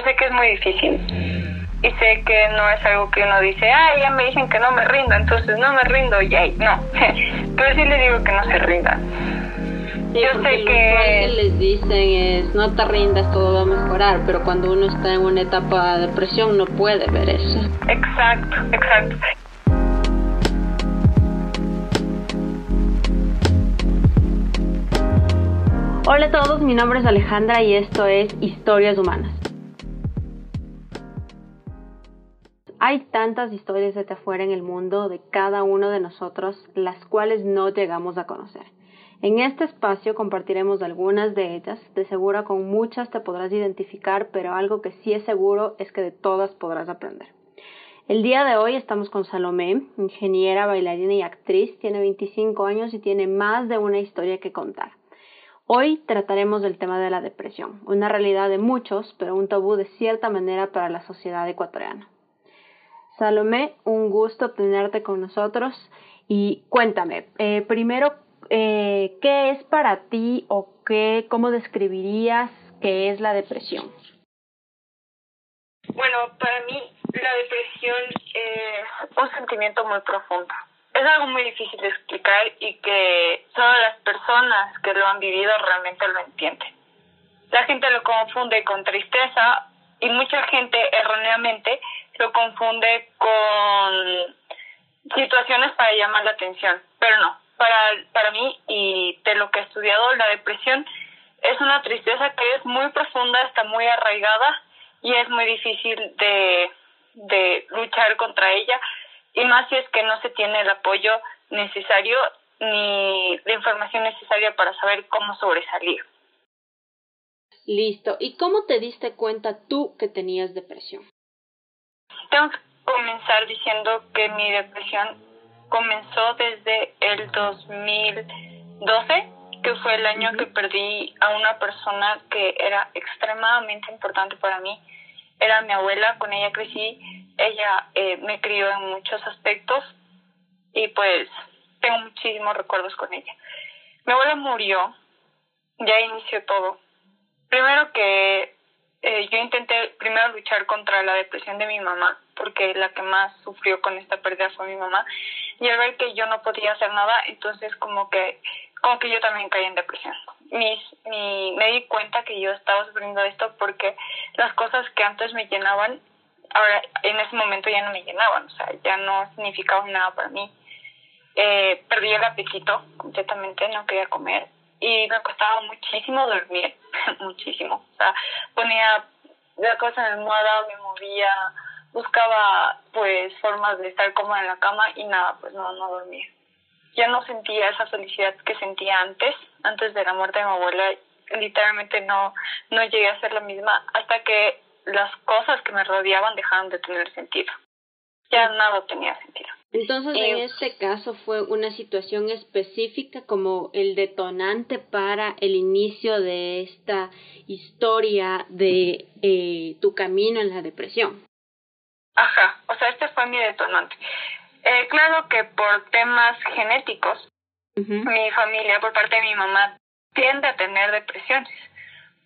yo sé que es muy difícil y sé que no es algo que uno dice, ah, ya me dicen que no me rindo, entonces no me rindo, yay, no. Pero sí les digo que no se rindan. yo sé que... Lo que les dicen es, no te rindas, todo va a mejorar, pero cuando uno está en una etapa de depresión no puede ver eso. Exacto, exacto. Hola a todos, mi nombre es Alejandra y esto es Historias Humanas. Hay tantas historias de afuera en el mundo de cada uno de nosotros, las cuales no llegamos a conocer. En este espacio compartiremos algunas de ellas, de seguro con muchas te podrás identificar, pero algo que sí es seguro es que de todas podrás aprender. El día de hoy estamos con Salomé, ingeniera, bailarina y actriz, tiene 25 años y tiene más de una historia que contar. Hoy trataremos del tema de la depresión, una realidad de muchos, pero un tabú de cierta manera para la sociedad ecuatoriana. Salomé, un gusto tenerte con nosotros y cuéntame, eh, primero, eh, ¿qué es para ti o qué, cómo describirías qué es la depresión? Bueno, para mí la depresión es un sentimiento muy profundo. Es algo muy difícil de explicar y que solo las personas que lo han vivido realmente lo entienden. La gente lo confunde con tristeza y mucha gente erróneamente lo confunde con situaciones para llamar la atención, pero no, para, para mí y de lo que he estudiado, la depresión es una tristeza que es muy profunda, está muy arraigada y es muy difícil de, de luchar contra ella y más si es que no se tiene el apoyo necesario ni la información necesaria para saber cómo sobresalir. Listo. ¿Y cómo te diste cuenta tú que tenías depresión? Tengo que comenzar diciendo que mi depresión comenzó desde el 2012, que fue el año que perdí a una persona que era extremadamente importante para mí. Era mi abuela, con ella crecí, ella eh, me crió en muchos aspectos y pues tengo muchísimos recuerdos con ella. Mi abuela murió, ya inició todo. Primero que eh, yo intenté primero luchar contra la depresión de mi mamá, porque la que más sufrió con esta pérdida fue mi mamá, y al ver que yo no podía hacer nada, entonces como que, como que yo también caí en depresión. Mis, mi, me di cuenta que yo estaba sufriendo esto porque las cosas que antes me llenaban, ahora en ese momento ya no me llenaban, o sea, ya no significaban nada para mí. Eh, perdí el apetito completamente, no quería comer, y me costaba muchísimo dormir, muchísimo. O sea, ponía la cosa en la almohada, me movía, buscaba pues formas de estar cómoda en la cama y nada, pues no, no dormía. Ya no sentía esa felicidad que sentía antes, antes de la muerte de mi abuela, literalmente no, no llegué a ser la misma hasta que las cosas que me rodeaban dejaron de tener sentido. Ya nada tenía sentido. Entonces, en este caso fue una situación específica como el detonante para el inicio de esta historia de eh, tu camino en la depresión. Ajá, o sea, este fue mi detonante. Eh, claro que por temas genéticos, mi familia, por parte de mi mamá, tiende a tener depresiones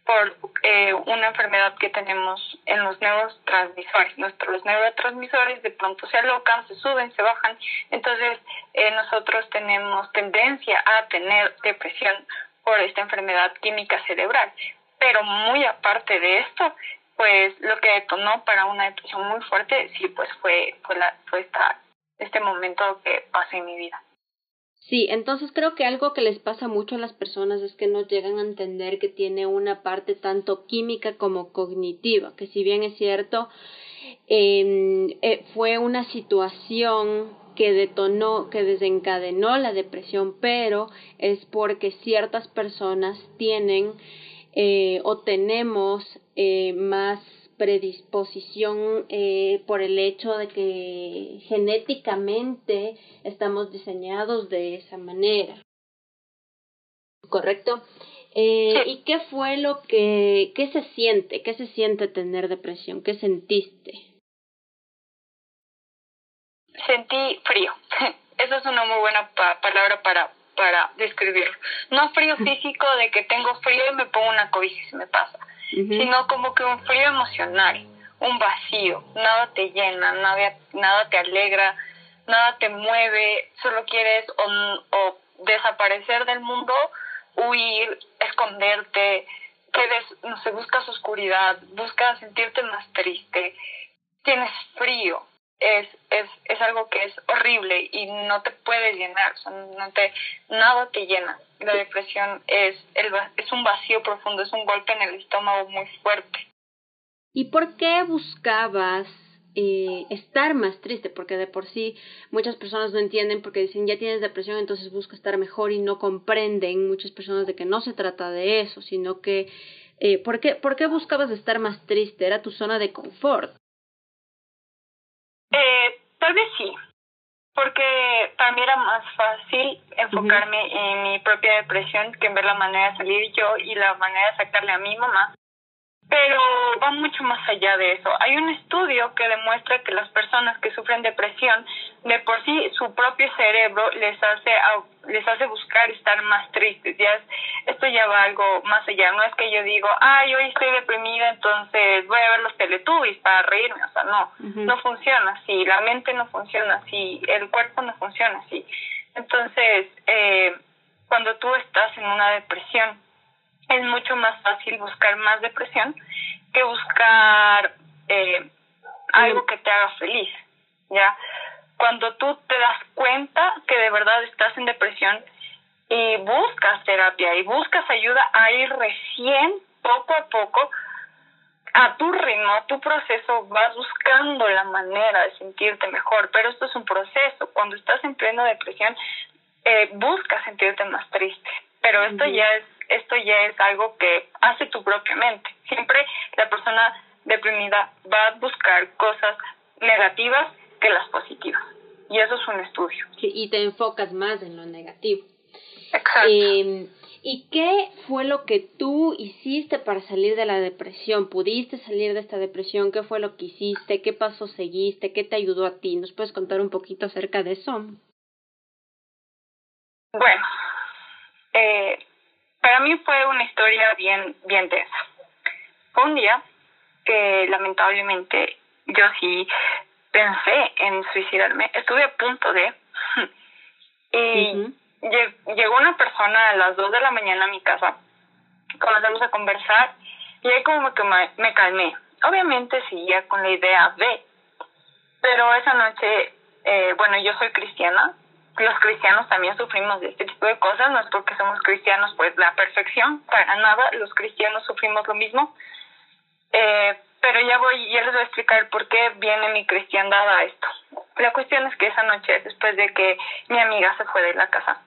por eh, una enfermedad que tenemos en los neurotransmisores. Nuestros neurotransmisores de pronto se alocan, se suben, se bajan. Entonces, eh, nosotros tenemos tendencia a tener depresión por esta enfermedad química cerebral. Pero muy aparte de esto, pues lo que detonó para una depresión muy fuerte, sí, pues fue, fue, la, fue esta, este momento que pasé en mi vida. Sí, entonces creo que algo que les pasa mucho a las personas es que no llegan a entender que tiene una parte tanto química como cognitiva, que si bien es cierto, em, eh, fue una situación que detonó, que desencadenó la depresión, pero es porque ciertas personas tienen eh, o tenemos eh, más predisposición eh, por el hecho de que genéticamente estamos diseñados de esa manera. ¿Correcto? Eh, ¿Y qué fue lo que, qué se siente? ¿Qué se siente tener depresión? ¿Qué sentiste? Sentí frío. Esa es una muy buena palabra para, para describirlo. No frío físico de que tengo frío y me pongo una cobija y se me pasa sino como que un frío emocional, un vacío, nada te llena, nada, nada te alegra, nada te mueve, solo quieres o, desaparecer del mundo, huir, esconderte, quedes, no sé, buscas oscuridad, buscas sentirte más triste, tienes frío, es, es, es algo que es horrible y no te puedes llenar, no te, nada te llena. La depresión es, el, es un vacío profundo, es un golpe en el estómago muy fuerte. ¿Y por qué buscabas eh, estar más triste? Porque de por sí muchas personas no entienden porque dicen ya tienes depresión, entonces busca estar mejor y no comprenden muchas personas de que no se trata de eso, sino que eh, ¿por, qué, ¿por qué buscabas estar más triste? Era tu zona de confort. Tal vez sí, porque para mí era más fácil enfocarme en mi propia depresión que en ver la manera de salir yo y la manera de sacarle a mi mamá pero va mucho más allá de eso. Hay un estudio que demuestra que las personas que sufren depresión, de por sí su propio cerebro les hace les hace buscar estar más tristes. Ya esto ya va algo más allá. No es que yo digo, ay, hoy estoy deprimida, entonces voy a ver los Teletubbies para reírme. O sea, no, no funciona así. La mente no funciona así. El cuerpo no funciona así. Entonces, eh, cuando tú estás en una depresión, es mucho más fácil buscar más depresión que buscar eh, algo que te haga feliz, ¿ya? Cuando tú te das cuenta que de verdad estás en depresión y buscas terapia y buscas ayuda, ahí recién, poco a poco, a tu ritmo, a tu proceso, vas buscando la manera de sentirte mejor, pero esto es un proceso. Cuando estás en plena depresión, eh, buscas sentirte más triste, pero esto ya es esto ya es algo que hace tu propia mente. Siempre la persona deprimida va a buscar cosas negativas que las positivas. Y eso es un estudio. Sí, y te enfocas más en lo negativo. Exacto. Eh, ¿Y qué fue lo que tú hiciste para salir de la depresión? ¿Pudiste salir de esta depresión? ¿Qué fue lo que hiciste? ¿Qué paso seguiste? ¿Qué te ayudó a ti? ¿Nos puedes contar un poquito acerca de eso? Bueno, eh, para mí fue una historia bien, bien tensa. Fue un día que lamentablemente yo sí pensé en suicidarme, estuve a punto de... y llegó una persona a las dos de la mañana a mi casa, comenzamos a conversar y ahí como que me, me calmé. Obviamente seguía con la idea de, pero esa noche, eh, bueno, yo soy cristiana, los cristianos también sufrimos de este tipo de cosas, no es porque somos cristianos pues la perfección, para nada, los cristianos sufrimos lo mismo. Eh, pero ya voy, ya les voy a explicar por qué viene mi cristiandad a esto. La cuestión es que esa noche, después de que mi amiga se fue de la casa,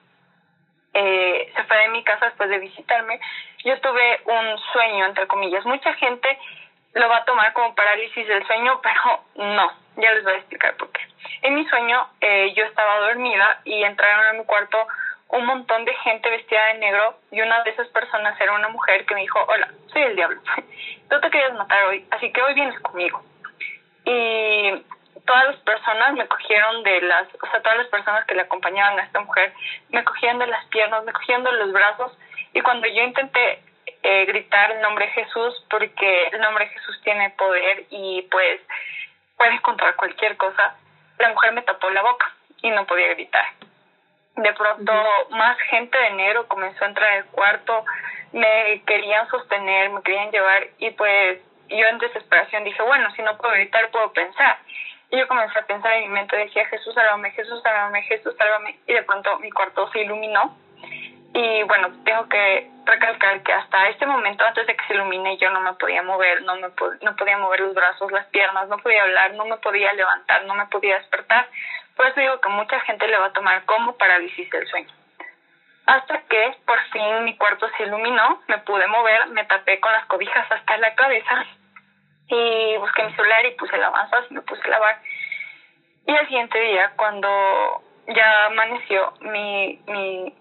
eh, se fue de mi casa después de visitarme, yo tuve un sueño, entre comillas. Mucha gente lo va a tomar como parálisis del sueño, pero no, ya les voy a explicar por qué. En mi sueño eh, yo estaba dormida y entraron a mi cuarto un montón de gente vestida de negro y una de esas personas era una mujer que me dijo, hola, soy el diablo, tú te querías matar hoy, así que hoy vienes conmigo. Y todas las personas me cogieron de las, o sea, todas las personas que le acompañaban a esta mujer, me cogían de las piernas, me cogían de los brazos y cuando yo intenté eh, gritar el nombre de Jesús, porque el nombre de Jesús tiene poder y pues puede encontrar cualquier cosa, la mujer me tapó la boca y no podía gritar. De pronto, más gente de negro comenzó a entrar al cuarto, me querían sostener, me querían llevar y pues yo en desesperación dije, bueno, si no puedo gritar, puedo pensar. Y yo comencé a pensar en mi mente, decía, Jesús, sálvame, Jesús, sálvame, Jesús, sálvame. Y de pronto mi cuarto se iluminó. Y bueno, tengo que recalcar que hasta este momento, antes de que se ilumine, yo no me podía mover, no, me no podía mover los brazos, las piernas, no podía hablar, no me podía levantar, no me podía despertar. Por digo que mucha gente le va a tomar como parálisis del sueño. Hasta que por fin mi cuarto se iluminó, me pude mover, me tapé con las cobijas hasta la cabeza y busqué mi celular y puse alabanzas me puse a lavar. Y al siguiente día, cuando ya amaneció, mi, mi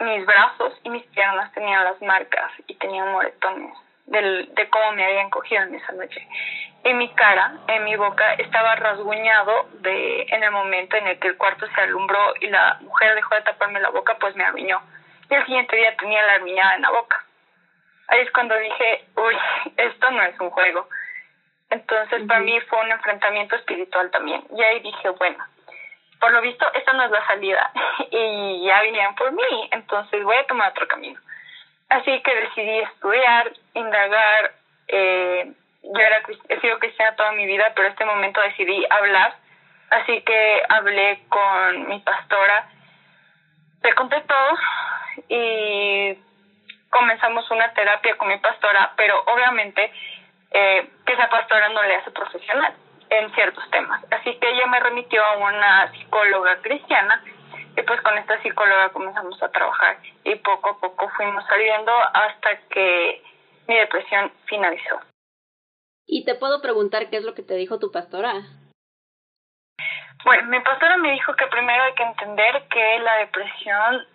mis brazos y mis piernas tenían las marcas y tenían moretones del, de cómo me habían cogido en esa noche. En mi cara, en mi boca, estaba rasguñado de, en el momento en el que el cuarto se alumbró y la mujer dejó de taparme la boca, pues me arruinó. Y el siguiente día tenía la arruinada en la boca. ahí es cuando dije, uy, esto no es un juego. Entonces para mí fue un enfrentamiento espiritual también. Y ahí dije, bueno, por lo visto esta no es la salida y ya vinieron por mí, entonces voy a tomar otro camino. Así que decidí estudiar, indagar. Eh, yo era, he sido cristiana toda mi vida, pero en este momento decidí hablar. Así que hablé con mi pastora, le conté todo y comenzamos una terapia con mi pastora, pero obviamente eh, que esa pastora no le hace profesional en ciertos temas. Así que ella me remitió a una psicóloga cristiana y pues con esta psicóloga comenzamos a trabajar y poco a poco fuimos saliendo hasta que mi depresión finalizó. ¿Y te puedo preguntar qué es lo que te dijo tu pastora? Bueno, mi pastora me dijo que primero hay que entender que la depresión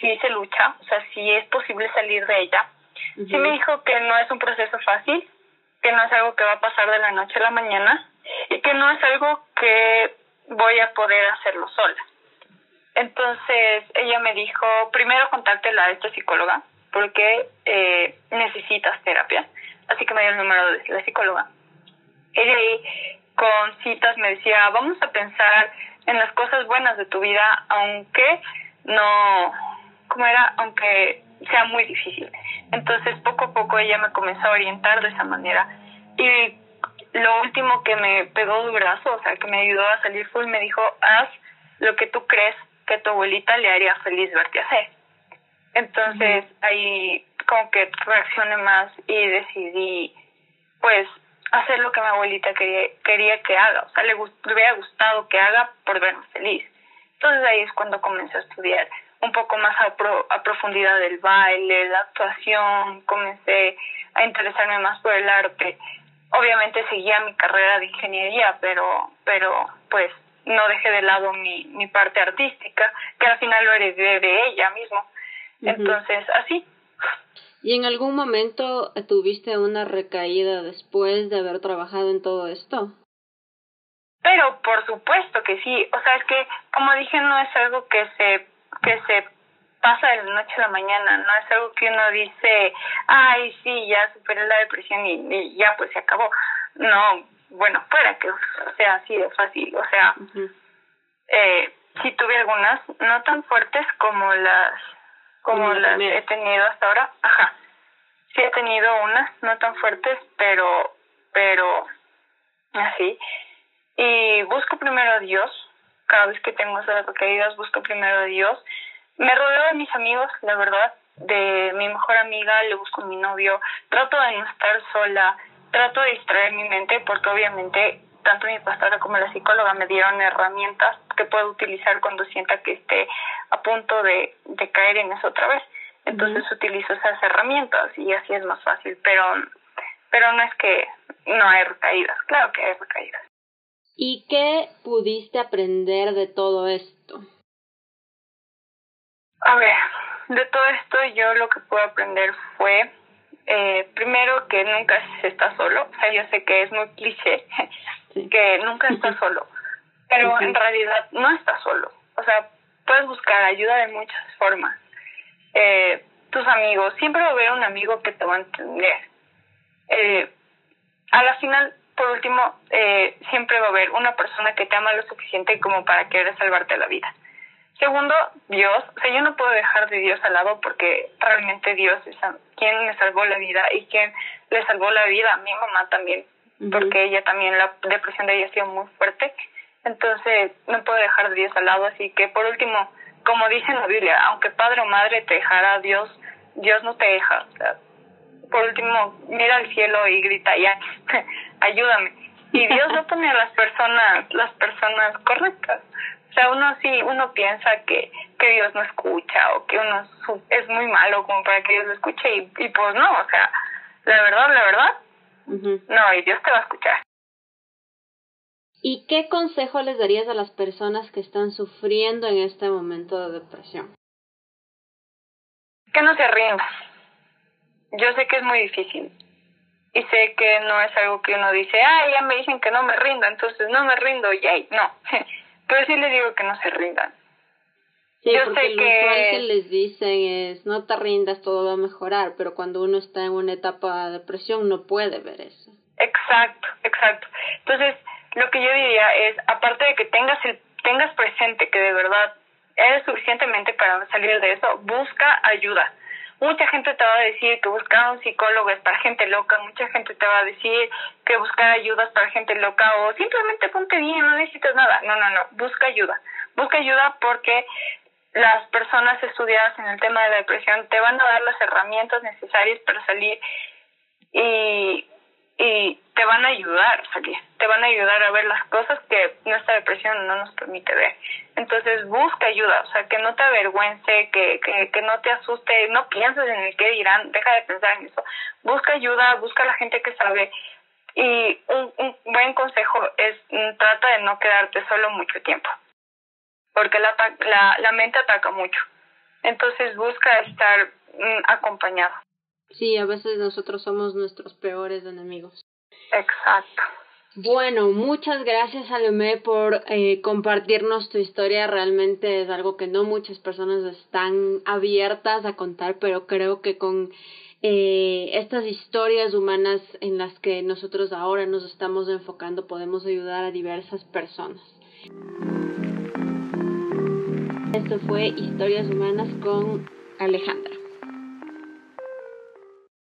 sí se lucha, o sea, sí es posible salir de ella. Sí me dijo que no es un proceso fácil, que no es algo que va a pasar de la noche a la mañana y que no es algo que voy a poder hacerlo sola. Entonces ella me dijo, primero contáctela a esta psicóloga porque eh, necesitas terapia. Así que me dio el número de la psicóloga. Ella ahí con citas me decía, vamos a pensar en las cosas buenas de tu vida, aunque no, ¿cómo era? Aunque sea muy difícil. Entonces, poco a poco ella me comenzó a orientar de esa manera. Y lo último que me pegó de brazo, o sea, que me ayudó a salir full, me dijo, haz lo que tú crees que tu abuelita le haría feliz verte hacer. Entonces, ahí como que reaccioné más y decidí, pues, hacer lo que mi abuelita quería, quería que haga. O sea, le, le hubiera gustado que haga por verme feliz. Entonces ahí es cuando comencé a estudiar un poco más a, a profundidad del baile, la actuación, comencé a interesarme más por el arte. Obviamente seguía mi carrera de ingeniería, pero, pero pues no dejé de lado mi, mi parte artística, que al final lo heredé de ella mismo. Entonces, así. ¿Y en algún momento tuviste una recaída después de haber trabajado en todo esto? Pero por supuesto que sí, o sea, es que como dije, no es algo que se que se pasa de la noche a la mañana, no es algo que uno dice, ay, sí, ya superé la depresión y, ya pues se acabó. No, bueno, fuera que sea así de fácil, o sea, eh, sí tuve algunas, no tan fuertes como las como las he tenido hasta ahora, ajá, sí he tenido unas, no tan fuertes, pero, pero, así, y busco primero a Dios, cada vez que tengo esas recaídas busco primero a Dios. Me rodeo de mis amigos, la verdad, de mi mejor amiga, le busco a mi novio, trato de no estar sola, trato de distraer mi mente porque obviamente tanto mi pastora como la psicóloga me dieron herramientas que puedo utilizar cuando sienta que esté a punto de, de caer en eso otra vez. Entonces utilizo esas herramientas y así es más fácil, pero pero no es que no hay recaídas, claro que hay recaídas. ¿Y qué pudiste aprender de todo esto? A ver, de todo esto yo lo que pude aprender fue, eh, primero que nunca se está solo, o sea, yo sé que es muy cliché, que nunca estás solo, pero en realidad no estás solo, o sea, puedes buscar ayuda de muchas formas. Eh, tus amigos, siempre va a haber un amigo que te va a entender. Eh, a la final por último, eh, siempre va a haber una persona que te ama lo suficiente como para querer salvarte la vida. Segundo, Dios. O sea, yo no puedo dejar de Dios al lado porque realmente Dios es quien me salvó la vida y quien le salvó la vida a mi mamá también, porque ella también, la depresión de ella ha sido muy fuerte. Entonces, no puedo dejar de Dios al lado. Así que, por último, como dice en la Biblia, aunque padre o madre te dejará Dios, Dios no te deja. O sea, por último, mira al cielo y grita, ya, ayúdame. Y Dios no pone a las personas, las personas correctas. O sea, uno sí, uno piensa que, que Dios no escucha o que uno es muy malo como para que Dios lo escuche y, y pues no, o sea, la verdad, la verdad, no, y Dios te va a escuchar. ¿Y qué consejo les darías a las personas que están sufriendo en este momento de depresión? Que no se rindan yo sé que es muy difícil y sé que no es algo que uno dice, ah, ya me dicen que no me rinda, entonces no me rindo, yay, no. Pero sí les digo que no se rindan. Sí, porque lo que... que les dicen es no te rindas, todo va a mejorar, pero cuando uno está en una etapa de depresión no puede ver eso. Exacto, exacto. Entonces, lo que yo diría es, aparte de que tengas el tengas presente que de verdad eres suficientemente para salir de eso, busca ayuda. Mucha gente te va a decir que buscar un psicólogo es para gente loca, mucha gente te va a decir que buscar ayuda para gente loca o simplemente ponte bien, no necesitas nada. No, no, no, busca ayuda. Busca ayuda porque las personas estudiadas en el tema de la depresión te van a dar las herramientas necesarias para salir y y te van a ayudar a salir, te van a ayudar a ver las cosas que nuestra depresión no nos permite ver. Entonces busca ayuda, o sea, que no te avergüence, que, que, que no te asuste, no pienses en el que dirán, deja de pensar en eso. Busca ayuda, busca a la gente que sabe. Y un, un buen consejo es mm, trata de no quedarte solo mucho tiempo, porque la, la, la mente ataca mucho. Entonces busca estar mm, acompañado. Sí, a veces nosotros somos nuestros peores enemigos. Exacto. Bueno, muchas gracias Salomé por eh, compartirnos tu historia. Realmente es algo que no muchas personas están abiertas a contar, pero creo que con eh, estas historias humanas en las que nosotros ahora nos estamos enfocando podemos ayudar a diversas personas. Esto fue Historias Humanas con Alejandra.